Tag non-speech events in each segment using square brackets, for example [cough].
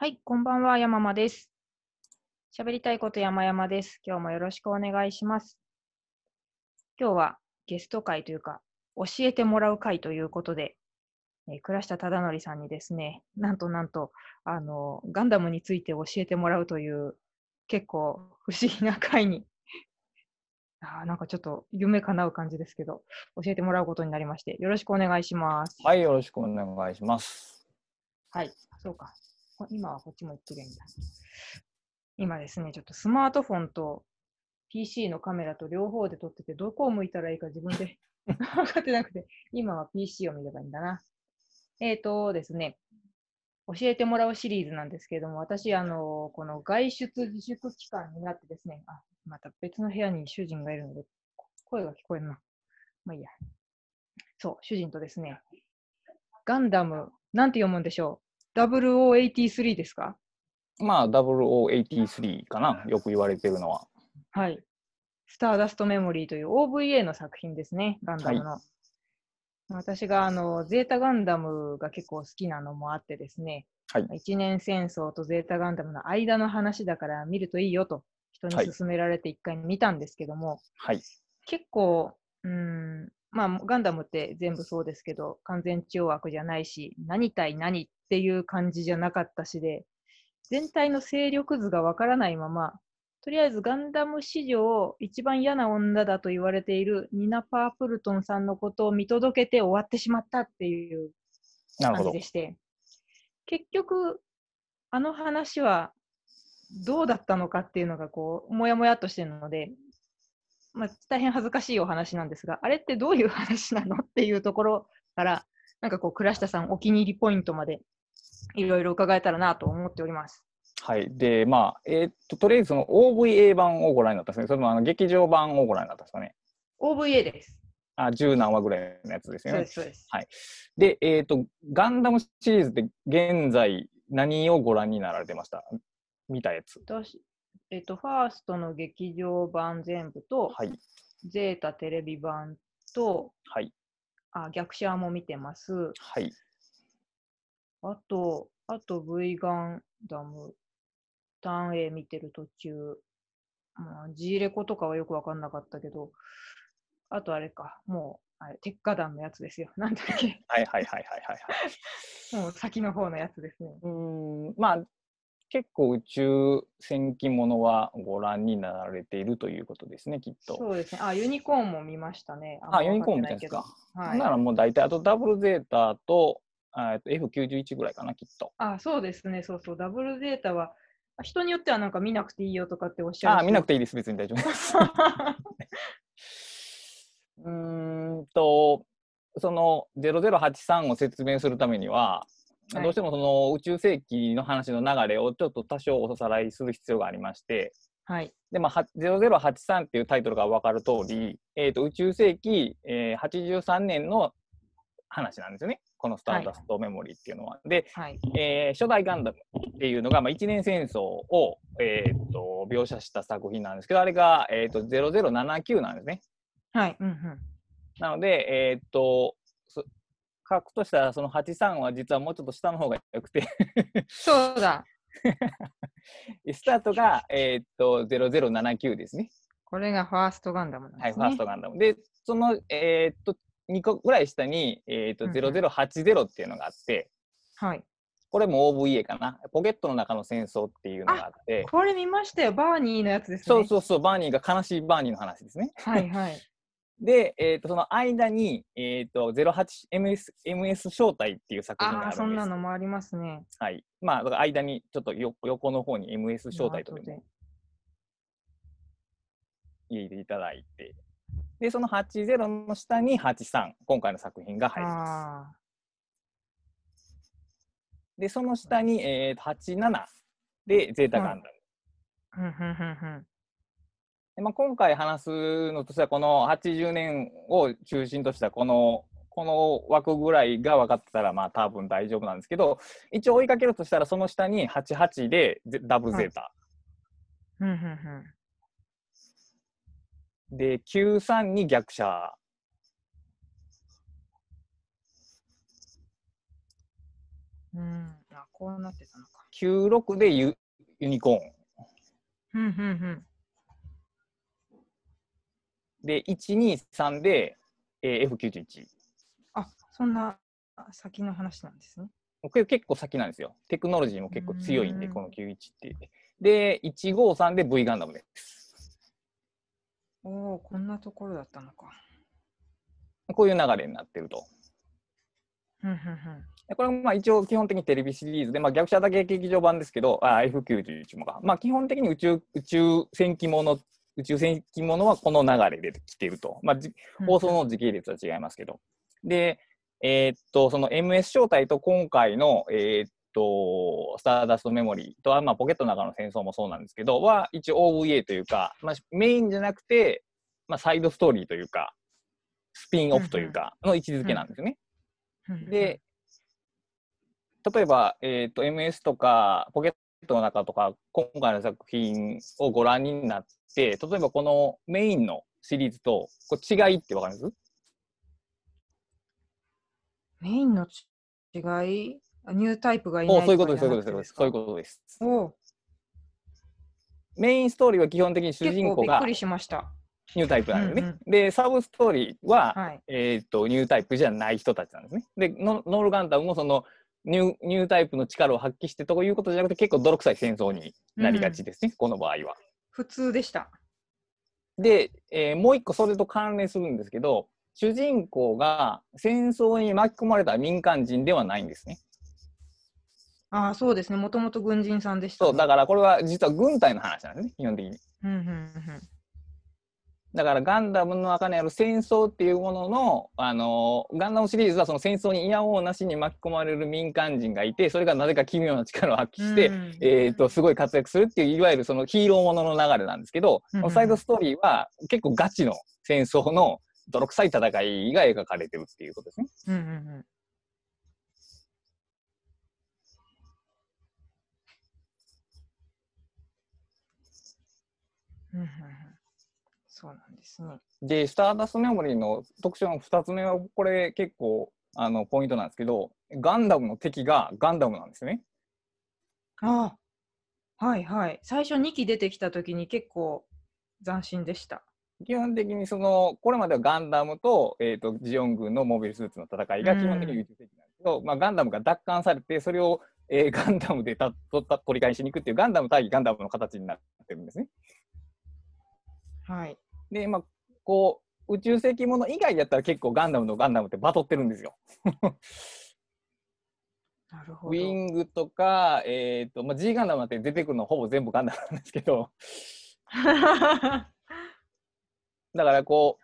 はい、こんばんは、山間です。喋りたいこと山々です。今日もよろしくお願いします。今日はゲスト会というか、教えてもらう会ということで、えー倉下忠則さんにですね、なんとなんと、あの、ガンダムについて教えてもらうという、結構不思議な会に、[laughs] あーなんかちょっと夢叶う感じですけど、教えてもらうことになりまして、よろしくお願いします。はい、よろしくお願いします。はい、そうか。こ今はこっちも言ってるんだ。今ですね、ちょっとスマートフォンと PC のカメラと両方で撮ってて、どこを向いたらいいか自分で [laughs] 分かってなくて、今は PC を見ればいいんだな。えーとですね、教えてもらうシリーズなんですけれども、私、あの、この外出自粛期間になってですね、あ、また別の部屋に主人がいるので、声が聞こえるな。まあいいや。そう、主人とですね、ガンダム、なんて読むんでしょう ?0083 ですか？まあ、0083かな、よく言われてるのは。はい。スターダストメモリーという OVA の作品ですね、ガンダムの。私があのゼータガンダムが結構好きなのもあってですね、はい一年戦争とゼータガンダムの間の話だから見るといいよと人にはい勧められて一回見たんですけども、はい。結構、うーん、まあ、ガンダムって全部そうですけど、完全懲悪じゃないし、何対何っていう感じじゃなかったしで、全体の勢力図がわからないまま、とりあえずガンダム史上一番嫌な女だと言われているニナ・パープルトンさんのことを見届けて終わってしまったっていう感じで。して、結局、あの話はどうだったのかっていうのが、こう、もやもやっとしてるので、まあ、大変恥ずかしいお話なんですが、あれってどういう話なのっていうところから、なんかこう、倉下さんお気に入りポイントまでいろいろ伺えたらなと思っております。はい。で、まあ、えーっと、とりあえずその OVA 版をご覧になったんですね。それともあの劇場版をご覧になったんですかね。OVA です。あ、十何話ぐらいのやつですよねそうで。す、そうです。で、えーっと、ガンダムシリーズって現在何をご覧になられてました？見たやつ。私えっと、ファーストの劇場版全部と、はい。ゼータテレビ版と、はい。あ逆シャアも見てます。はい。あと、あと V ガンダム、ターン A 見てる途中、まあ、G レコとかはよくわかんなかったけど、あとあれか、もう、あれ、鉄火団のやつですよ。なんだっけ、はいはいはいはいはいはい。[laughs] もう先の方のやつですね。うーんまあ結構宇宙戦記ものはご覧になられているということですねきっと。そうですね。あ、ユニコーンも見ましたね。あユニコーンわかってないみたいですか。はい。ならもう大体あとダブルゼータとあえっと F91 ぐらいかなきっと。あ、そうですね。そうそう。ダブルデータは、人によってはなんか見なくていいよとかっておっしゃるあ見なくて。ていいです別に大丈夫です。[laughs] [laughs] うーんとその0083を説明するためには、はいどうしてもその宇宙世紀の話の流れをちょっと多少おさらいする必要がありまして。はい。で、まあ、は0083っていうタイトルが分かる通り、えー、と宇宙世紀、えー、83年の話なんですよね。このスターダストメモリーっていうのは。で、はい。えー初代ガンダムっていうのが、まあ、一年戦争を、えー、と描写した作品なんですけど、あれが、えー、と0079なんですね。はい。うんうん。なので、えっ、と、そ書くとしたら、その83は実はもうちょっと下の方がよくて、そうだ。[laughs] スタートが、えっ、と0079ですね。これがファーストガンダムなんはい、ですね。ファーストガンダム。で、その、えーっと、2個ぐらい下に、えーっと、うんうん0080っていうのがあって、はい。これも OVA かな。ポケットの中の戦争っていうのがあって、これ見ましたよ。バーニーのやつですね。そうそうそう、バーニーが悲しいバーニーの話ですね。はいはい。で、えーっと、その間に、えーっと、08MS MS 招待っていう作品がああ、あるんです。そんなのもありますね。はい。まあ、だから間にちょっとよ横の方に MS 招待とでも入れていただいて、で、その80の下に83、今回の作品が入ります。あで、その下に、えー、87でゼータガンダム。あ。うんふんふんふん。でまあ、今回話すのとしては、この80年を中心としたこの、この枠ぐらいが分かってたら、まあ多分大丈夫なんですけど、一応追いかけるとしたら、その下に88でゼダブゼータ。で、93に逆者。うん。な。こうなってたのか。96でユユニコーン。うんうんうん。で、123で、えー F91。あ、そんな先の話なんですね。結構先なんですよ。テクノロジーも結構強いんで、うんこの91って。で、153で V ガンダムです。おお、こんなところだったのか。こういう流れになってると。うんうんうん。でこれもまあ一応基本的にテレビシリーズで、まあ、逆者だけ劇場版ですけど、あ F91 もか。まあ基本的に宇宙宇宙戦記物、宇宙戦記物はこの流れで来てると。まあじ放送の時系列は違いますけど。で、えーっと、その MS 招待と今回の、えーっと、スターダストメモリーとは、まあ、ポケットの中の戦争もそうなんですけど、は一応 OVA というか、まあ、メインじゃなくて、まあ、サイドストーリーというか、スピンオフというか、の位置づけなんですよね。で、例えば、えーっと、MS とか、ポケットの中とか、今回の作品をご覧になって、例えばこのメインのシリーズと、これ違いってわかります？メインの違い？あニュータイプがいないおそういうことです、そういうことです、そういうこことです。とおおメインストーリーは基本的に主結人公が構びっくりしました。ニュータイプなんですね。うんうんで、サブストーリーは、はい。えーっと、ニュータイプじゃない人たちなんですね。で、ノノールガンダムもそのニュー、ニュータイプの力を発揮してということじゃなくて、結構泥臭い戦争になりがちですね、この場合は。普通でした。で、えーもう一個それと関連するんですけど、主人公が戦争に巻き込まれた民間人ではないんですね。ああ、そうですね。もともと軍人さんでした、ね。そう、だからこれは実は軍隊の話なんですね、基本的に。うんうんうんだからガンダムの中にある戦争っていうものの、あのーガンダムシリーズはその戦争にいやおうなしに巻き込まれる民間人がいて、それがなぜか奇妙な力を発揮して、うん。えー、とすごい活躍するっていういわゆるそのヒーローものの流れなんですけど、うん。サイドストーリーは結構ガチの戦争の泥臭い戦いが描かれてるっていうことですね。うんうんうん。うんうんうんそうなんですね。で、スターダストメモリーの特徴の2つ目は、これ結構あのポイントなんですけど、ガンダムの敵がガンダムなんですね。ああ、はいはい。最初2機出てきたときに結構斬新でした。基本的にその、これまではガンダムと,、えー、とジオン軍のモビルスーツの戦いが基本的に宇宙的なんですけど、まあ、ガンダムが奪還されて、それを、えーガンダムでたとた取り返しに行くっていうガンダム対ガンダムの形になってるんですね。はい。で、まあ、こう、宇宙世紀もの以外やったら結構ガンダムのガンダムってバトってるんですよ。[laughs] なるほど。ウィングとか、えーとまあ、G ガンダムなんて出てくるのほぼ全部ガンダムなんですけど、[laughs] だからこ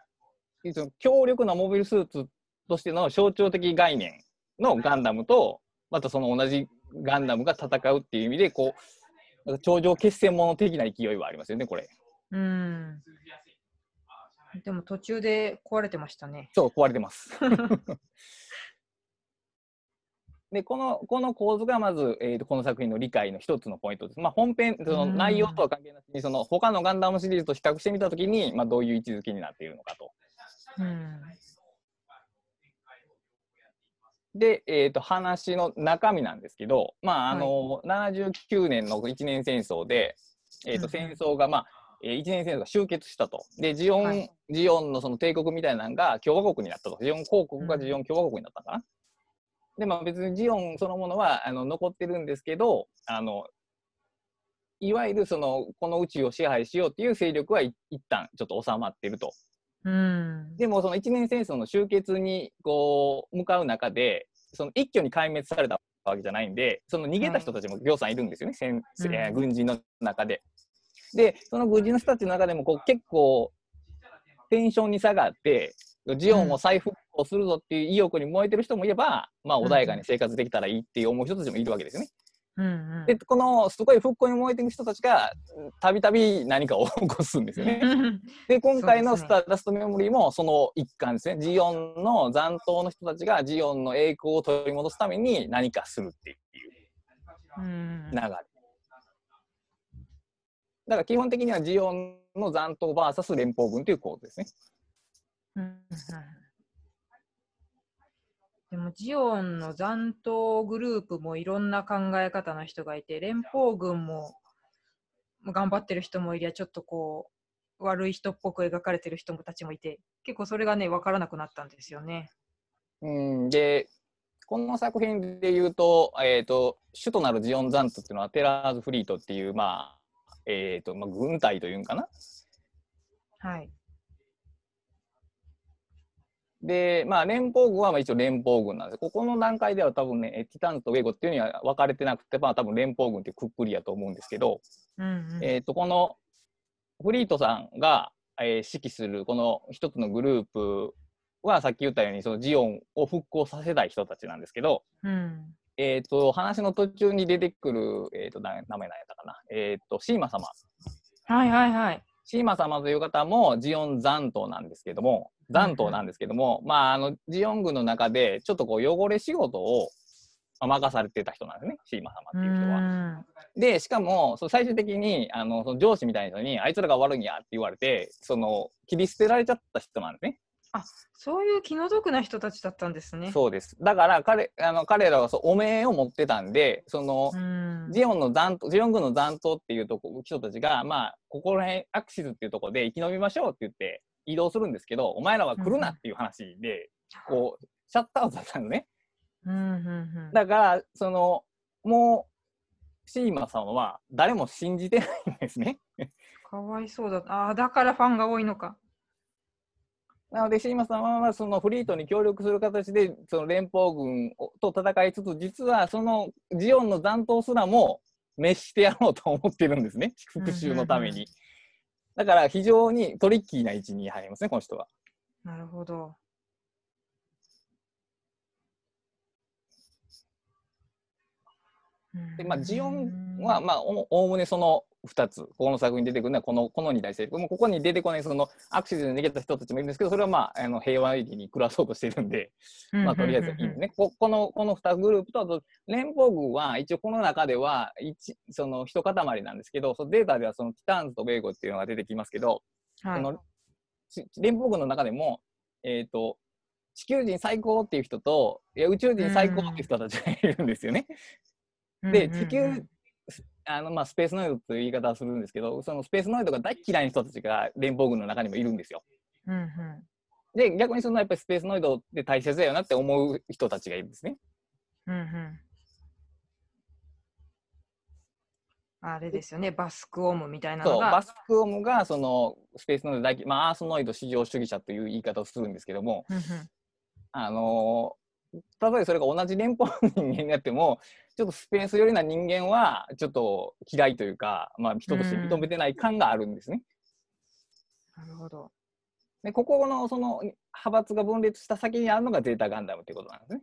う、その強力なモビルスーツとしての象徴的概念のガンダムと、またその同じガンダムが戦うっていう意味で、こう、頂上決戦者的な勢いはありますよね、これ。うん。でも途中で壊れてましたね。そう、壊れてます。[laughs] で、この、この構図がまず、えーと、この作品の理解の一つのポイントです。まあ、本編、そのうん内容とは関係なしに、その他のガンダムシリーズと比較してみたときに、まあ、どういう位置づけになっているのかと。うん。で、えー、と話の中身なんですけど、まああの79年の一年戦争で、えー、と戦争が、まあえー一年戦争が終結したと。で、ジオン、はいジオンのその帝国みたいなのが共和国になったと。ジオン公国がうんジオン共和国になったのかな。で、まあ別にジオンそのものはあの残ってるんですけど、あのいわゆるそのこの宇宙を支配しようっていう勢力はい一旦ちょっと収まってると。うん。でもその一年戦争の終結にこう向かう中でその一挙に壊滅されたわけじゃないんでその逃げた人たちもぎょうさんいるんですよね、戦うんえー軍人の中で。でその軍人の人たちの中でもこう結構テンションに下がってジオンを再復興するぞっていう意欲に燃えてる人もいれば、まあ、穏やかに生活できたらいいっていう思う人たちもいるわけですよね。うんうんでこのすごい復興に燃えてる人たちがたびたび何かを起こすんですよね。で、今回のスターダストメモリーもその一環ですね。ジオンの残党の人たちがジオンの栄光を取り戻すために何かするっていううん流れ。だから基本的にはジオンの残党 VS 連邦軍という構図ですね。でもジオンの残党グループもいろんな考え方の人がいて、連邦軍も頑張ってる人もいりゃ、ちょっとこう、悪い人っぽく描かれてる人たちもいて、結構それがね、分からなくなったんですよね。うん、で、この作品で言うと、えっ、と、主となるジオンザントっていうのは、テラーズフリートっていう、まあ、えっ、と、まあ、軍隊というんかな。はい。で、まあ、連邦軍はまあ一応連邦軍なんです。ここの段階では多分ね、えティタンズとウェーゴっていうには分かれてなくて、まあ、多分連邦軍っていうくっくりやと思うんですけど、うんうんえっ、と、このフリートさんが、えー指揮するこの一つのグループは、さっき言ったように、そのジオンを復興させたい人たちなんですけど、うんえっ、と、話の途中に出てくる、えっ、と、な名前何やったかな。えっ、と、シーマ様。はいはいはい。シーマ様という方もジオン残党なんですけども、残党なんですけども、まあ、あの、ジオン軍の中で、ちょっとこう、汚れ仕事をまあ任されてた人なんですね、シーマ様っていう人は。は。で、しかも、そう最終的に、あの、その上司みたいな人に、あいつらが悪いんやって言われて、その、切り捨てられちゃった人なんですね。そういう気の毒な人たちだったんですね。そうです。だから、彼、あの、彼らはそう、お名を持ってたんで、その、うん。ジオンの残党、ジオン軍の残党っていうとこ人たちが、まあ、ここら辺、アクシズっていうところで生き延びましょうって言って移動するんですけど、お前らは来るなっていう話で、こう、シャットアウトだったのね。うんうんうん。だから、その、もう、シーマさんは誰も信じてないんですね。かわいそうだ。ああ、だからファンが多いのか。なので、シーマさんは、そのフリートに協力する形で、その連邦軍と戦いつつ、実はそのジオンの残党すらも滅してやろうと思ってるんですね。[laughs] 復讐のために。だから、非常にトリッキーな位置にいますね、この人は。なるほど。で、まあ、ジオンは、まあ、おおおむねその2つ、この作品に出てくるのは、この、この2大勢力。もうここに出てこない、その、アクシデントで逃げた人たちもいるんですけど、それはまあ、あの平和に暮らそうとしてるんで、まあ、とりあえずいいんですね。ここの、この2グループと、あと、連邦軍は、一応この中では、一、その、一塊なんですけど、そのデータでは、その、ティターンズとベーゴっていうのが出てきますけど、はいその、ち連邦軍の中でも、えっ、と、地球人最高っていう人と、いや、宇宙人最高っていう人たちがいるんですよね。で、地球、あのまあ、スペースノイドという言い方をするんですけど、そのスペースノイドが大嫌いな人たちが連邦軍の中にもいるんですよ。うんうんで、逆にそのやっぱりスペースノイドって大切だよなって思う人たちがいるんですね。うんうんあれですよね、バスクオムみたいなのそう、が。バスクオムがそのスペースノイド大まあ、アースノイド至上主義者という言い方をするんですけども、うんうんあのー例えばそれが同じ連邦の人間になっても、ちょっとスペース寄りな人間は、ちょっと嫌いというか、まあ、人として認めてない感があるんですね。なるほど。で、ここのその派閥が分裂した先にあるのがゼータガンダムっていうことなんですね。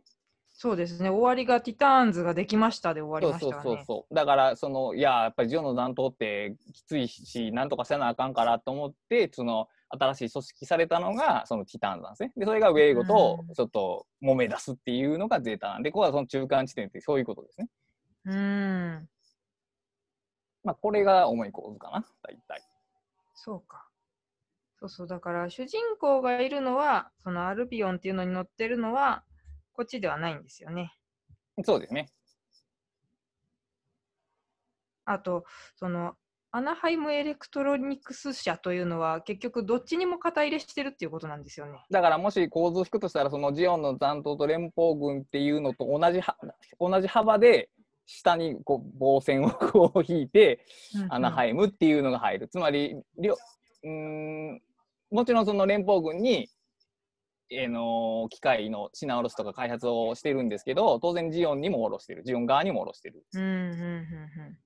そうですね、終わりがティターンズができましたで終わりましたね。そうそうそう。だから、その、いや、やっぱりジオの残党ってきついし、なんとかせなあかんからと思って、その、新しい組織されたのが、そのティターンズなんですね。で、それがウェイゴとうんちょっと揉め出すっていうのがゼータなんで、ここはその中間地点ってそういうことですね。うーん、まあ、これが重い構図かな、大体。そうか。そうそう、だから主人公がいるのは、そのアルビオンっていうのに乗ってるのは、こっちではないんですよね。そうですね。あと、その、アナハイムエレクトロニクス社というのは、結局どっちにも肩入れしてるっていうことなんですよね。だからもし構図を引くとしたら、そのジオンの残党と連邦軍っていうのと同じは同じ幅で、下にこう棒線をこう引いて、アナハイムっていうのが入る。つまり、うーんもちろんその連邦軍に、えーの機械の品卸しとか開発をしてるんですけど、当然ジオンにも下ろしてる。ジオン側にも下ろしてる。うんうんうんうん。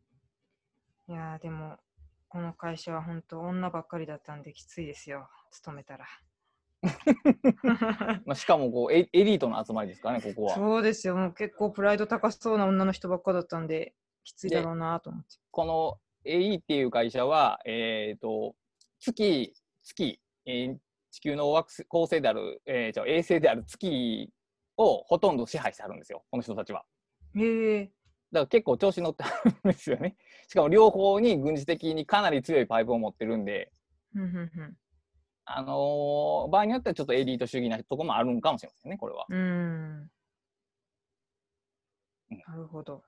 いやーでも、この会社は本当女ばっかりだったんできついですよ、勤めたら。[laughs] まあ、しかもこうエエリートの集まりですからね、ここは。そうですよ、もう結構プライド高そうな女の人ばっかだったんで、きついだろうなと思って。この AE っていう会社は、えっ、と、月、月、えー地球の惑星恒星である、えーじゃあ衛星である月をほとんど支配してあるんですよ、この人たちは。へえだから結構調子乗ってあるんですよね。[laughs] しかも両方に軍事的にかなり強いパイプを持ってるんで、あのー場合によってはちょっとエリート主義なとこもあるんかもしれませんね、これは。うん。なるほど。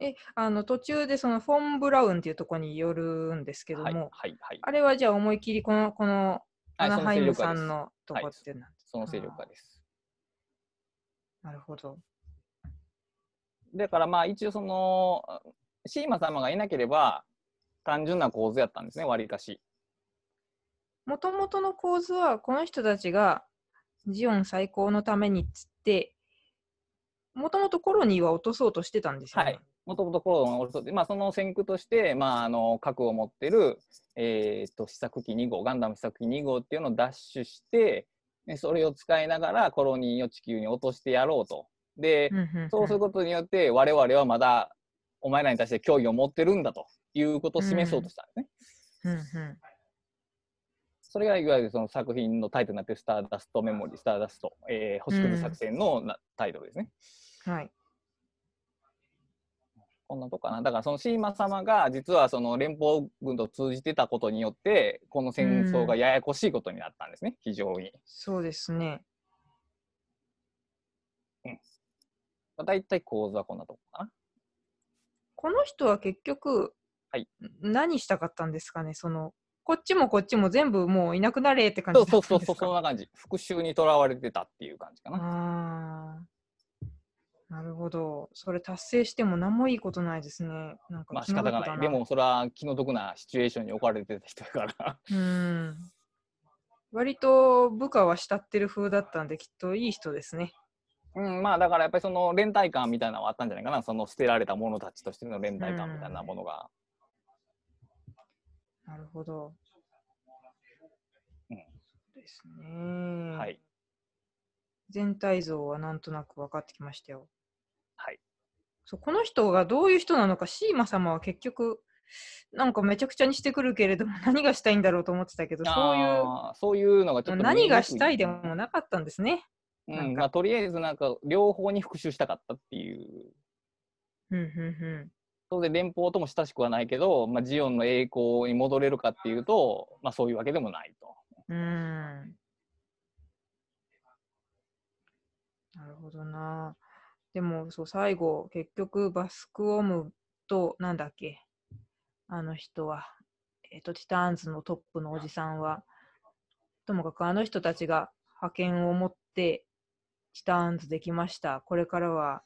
え、あの途中でそのフォン・ブラウンっていうところによるんですけども、はいはいはい。あれはじゃあ思いっきりこのこのはいアナハイムさんそののとこっていうの、その勢力化です。なるほど。だからまあ一応そのシーマ様がいなければ単純な構図やったんですね、わりかし。もともとの構図はこの人たちがジオン最高のためにっつって、もともとコロニーは落とそうとしてたんですよね。はい。もともとコロナをまあ、その先駆として、まあ、あの核を持ってる、えー、と試作機2号ガンダム試作機2号っていうのを奪取してでそれを使いながらコロニーを地球に落としてやろうと。で、うんうんうんそうすることによって我々はまだお前らに対して脅威を持ってるんだということを示そうとしたんですね。うんうんそれがいわゆるその作品のタイトルになってるスターダストメモリー、スターダスト、えー星屑作戦のな、タイトルですね。はい。こんなとこかな。だからそのシーマ様が実はその連邦軍と通じてたことによって、この戦争がややこしいことになったんですね、非常に。そうですね。まあ、大体構図はこんなとこかな。この人は結局、はい何したかったんですかね？そのこっちもこっちも全部もういなくなれって感じだそうそうそう、そんな感じ。復讐にとらわれてたっていう感じかな。なるほど。それ達成しても何もいいことないですね。なんかまあ仕方がない。でもそれは気の毒なシチュエーションに置かれてた人だから。うん。割と部下は慕ってる風だったんで、きっといい人ですね。うん、まあだからやっぱりその連帯感みたいなのはあったんじゃないかな。その捨てられた者たちとしての連帯感みたいなものが。なるほど。うんそうですね。はい。全体像はなんとなく分かってきましたよ。はい。そうこの人がどういう人なのか、シーマ様は結局、なんかめちゃくちゃにしてくるけれども、[laughs] 何がしたいんだろうと思ってたけど、そういう、そういうのがちょっと何がしたいでもなかったんですね。うん、まあとりあえずなんか両方に復讐したかったっていう。うんうん当然連邦とも親しくはないけど、まあ、ジオンの栄光に戻れるかっていうと、まあ、そういうわけでもないと。うん。うん。なるほどな。でも、そう、最後、結局、バスクオムと、なんだっけ、あの人は、えっ、と、ティターンズのトップのおじさんは、ともかくあの人たちが派遣を持って、ティターンズできました。これからは、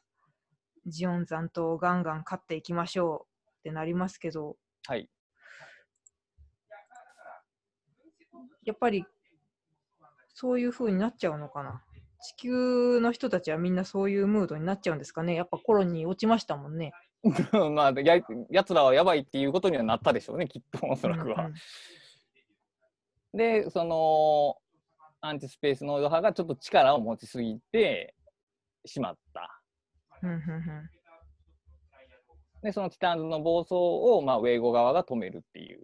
ジオン残党をガンガン勝っていきましょうってなりますけど、はい。やっぱりそういう風になっちゃうのかな。地球の人たちはみんなそういうムードになっちゃうんですかね。やっぱコロニー落ちましたもんね。[laughs] まあややつらはやばいっていうことにはなったでしょうねきっとおそらくは。うんでそのアンチスペースノイド派がちょっと力を持ちすぎてしまった。でそのティターンズの暴走を、まあ、ウェイゴ側が止めるっていう。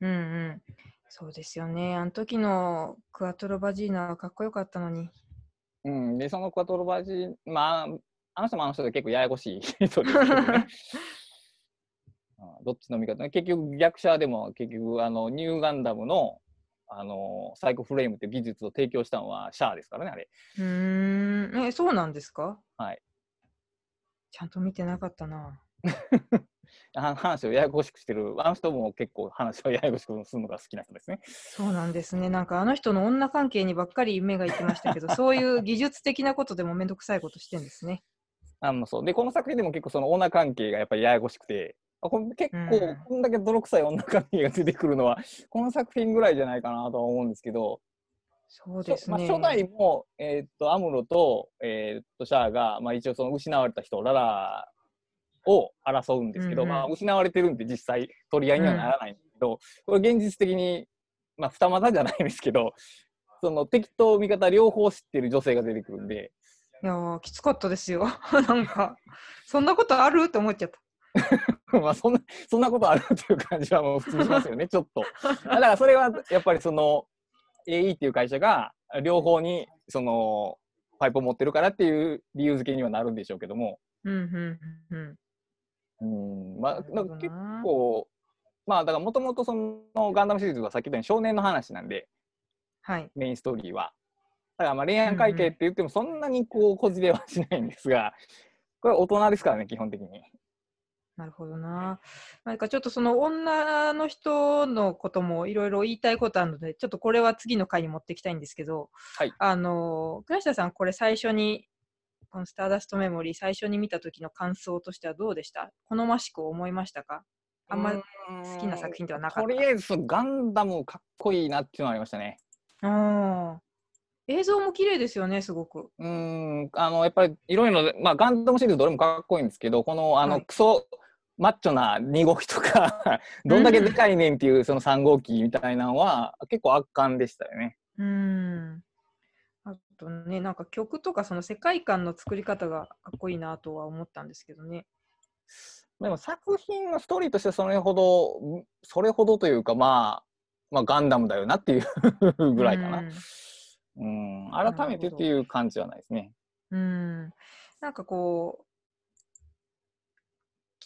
うんうんそうですよね。あの時のクアトロバジーナはかっこよかったのに。うん、でそのクワトロバジまああの人もあの人で結構ややこしい人ですけどね。[laughs] うんどっちの味方？ね結局逆者でも結局あのニューガンダムのあのサイコフレームっていう技術を提供したのはシャアですからねあれ。うーん。え、そうなんですか？はい。ちゃんと見てなかったな。[laughs] あ話をややこしくしてるあの人も結構話をややこしくするのが好きな人ですね。そうなんですね。なんかあの人の女関係にばっかり目がいってましたけど、[laughs] そういう技術的なことでもめんどくさいことしてんですね。あのそうでこの作品でも結構その女関係がやっぱりややこしくてあこれ結構うんこんだけ泥臭い女関係が出てくるのは [laughs] この作品ぐらいじゃないかなとは思うんですけど、そうですね。まあ、初代も、えーっとアムロと,、えーっとシャアが、まあ、一応その失われた人ララを争うんですけど、うんうんまあ、失われてるんで実際取り合いにはならないんですけど、これ現実的に、まあ、二股じゃないですけどその敵と味方両方知ってる女性が出てくるんで。いやーきつかったですよ。[laughs] なんか、そんなことある？って思っちゃった。[laughs] まあそんなそんなことあるという感じはもう普通にしますよね、[laughs] ちょっと。だからそれはやっぱりその AE っていう会社が両方にそのパイプを持ってるからっていう理由付けにはなるんでしょうけども、うんまあ、結構、まあだからもともとそのガンダムシリーズはさっき言ったように少年の話なんで、はい。メインストーリーは。だからまあ恋愛関係って言ってもそんなにこうこじれはしないんですが、これ大人ですからね、基本的に。なるほどな。なんかちょっとその女の人のこともいろいろ言いたいことあるので、ちょっとこれは次の回に持っていきたいんですけど、はい。あの、倉下さん、これ最初に、このスターダストメモリー最初に見た時の感想としてはどうでした？好ましく思いましたか？あんまり好きな作品ではなかった。とりあえず、ガンダムかっこいいなっていうのはありましたね。うん映像も綺麗ですよね、すごく。うん、あの、やっぱりいろいろ、まあ、ガンダムシリーズどれもかっこいいんですけど、この、あの、はい。クソ、マッチョな2号機とか、どんだけでかいねんっていうその3号機みたいなのは、結構圧巻でしたよね。うん。あとね、なんか曲とかその世界観の作り方がかっこいいなとは思ったんですけどね。でも作品のストーリーとしてそれほど、それほどというか、まあ、まあ、ガンダムだよなっていうぐらいかな。うん、改めてっていう感じはないですね。うん。うん。なんかこう、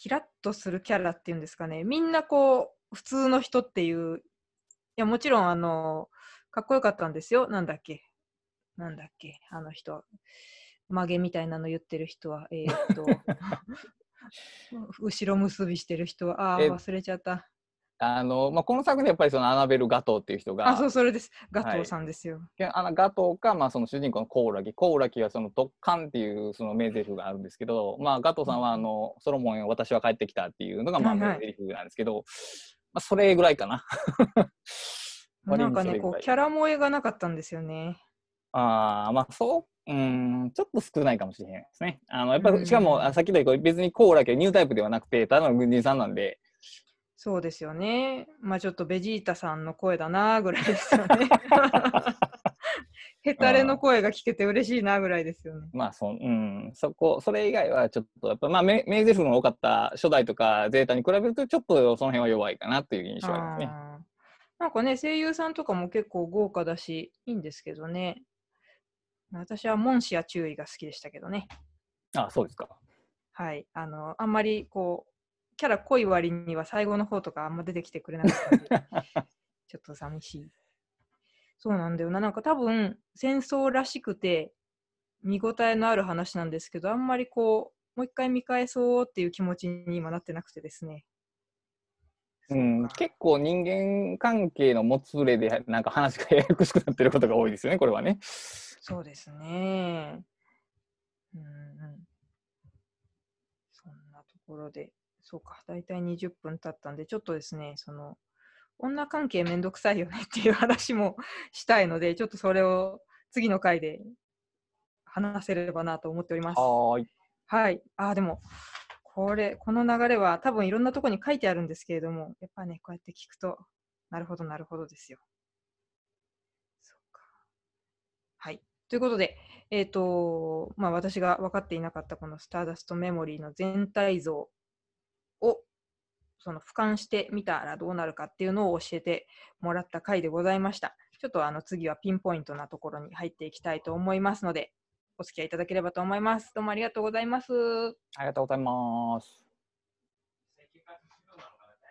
キラッとするキャラっていうんですかね。みんなこう、普通の人っていう、いや、もちろんあの、かっこよかったんですよ。なんだっけ。なんだっけ。あの人。曲げみたいなの言ってる人は、えーっと、[laughs] 後ろ結びしてる人は、ああ、え忘れちゃった。あの、まあ、この作品でやっぱりそのアナベル・ガトーっていう人が、あ、そう、それです。ガトーさんですよ。であのガトーか、まあ、その主人公のコウラギ。コウラギはそのドッカンっていうその名台詞があるんですけど、まあ、ガトーさんはあのソロモンよ私は帰ってきたっていうのがまあはいはい名台詞なんですけど、まあ、それぐらいかな。[laughs] なんかね、こ、うキャラ萌えがなかったんですよね。ああ、まあそう、うん、ちょっと少ないかもしれないですね。あのやっぱしかも、あさっき言ったように別にコウラギはニュータイプではなくて、ただの軍人さんなんで、そうですよね。まあちょっとベジータさんの声だなぐらいですよね。ヘタレの声が聞けて嬉しいなぐらいですよね。まあそ、うん、そこ、それ以外はちょっと、やっぱ、まあ、名名台詞の多かった初代とかゼータに比べると、ちょっとその辺は弱いかなっていう印象がありますね。なんかね、声優さんとかも結構豪華だし、いいんですけどね。私はモンシア注意が好きでしたけどね。あそうですか。はい。あの、あんまりこう、キャラ濃い割には最後の方とかあんま出てきてくれなかったんで、[laughs] ちょっと寂しい。そうなんだよな。なんか多分、戦争らしくて、見応えのある話なんですけど、あんまりこう、もう一回見返そうっていう気持ちに今なってなくてですね。うん、結構人間関係のもつれで、なんか話がややこしくなってることが多いですよね、これはね。そうですね。うんうん。そんなところで、そうか、だいたい20分経ったんで、ちょっとですね、その、女関係めんどくさいよね [laughs] っていう話もしたいので、ちょっとそれを次の回で話せればなと思っております。はーい。はい。あー、でも、これ、この流れは多分いろんなところに書いてあるんですけれども、やっぱね、こうやって聞くと、なるほど、なるほどですよ。そうか。はい。ということで、えっ、と、まあ私が分かっていなかったこのスターダストメモリーの全体像を、その俯瞰してみたらどうなるかっていうのを教えてもらった回でございました。ちょっとあの次はピンポイントなところに入っていきたいと思いますので、お付き合いいただければと思います。どうもありがとうございます。ありがとうございます。